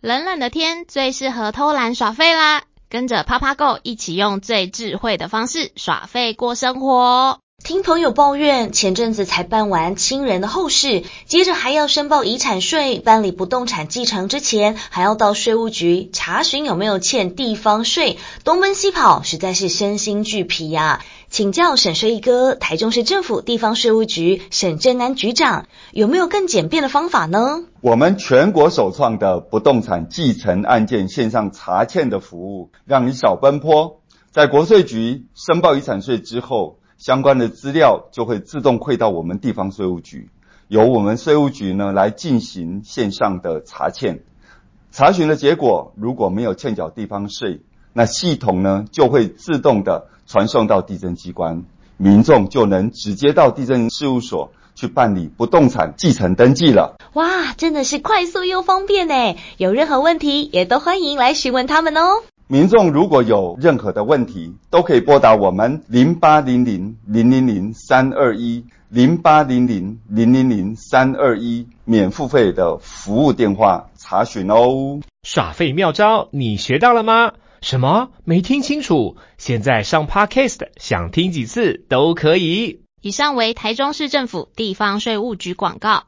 冷冷的天最适合偷懒耍废啦！跟着趴趴 Go 一起用最智慧的方式耍废过生活。听朋友抱怨，前阵子才办完亲人的后事，接着还要申报遗产税，办理不动产继承之前，还要到税务局查询有没有欠地方税，东奔西跑，实在是身心俱疲呀。请教沈税一哥，台中市政府地方税务局沈正南局长，有没有更简便的方法呢？我们全国首创的不动产继承案件线上查欠的服务，让你少奔波，在国税局申报遗产税之后，相关的资料就会自动汇到我们地方税务局，由我们税务局呢来进行线上的查欠。查询的结果如果没有欠缴地方税，那系统呢就会自动的传送到地震机关，民众就能直接到地震事务所去办理不动产继承登记了。哇，真的是快速又方便呢！有任何问题也都欢迎来询问他们哦。民众如果有任何的问题，都可以拨打我们零八零零零零零三二一零八零零零零零三二一免付费的服务电话查询哦。耍废妙招，你学到了吗？什么？没听清楚？现在上 Podcast，想听几次都可以。以上为台中市政府地方税务局广告。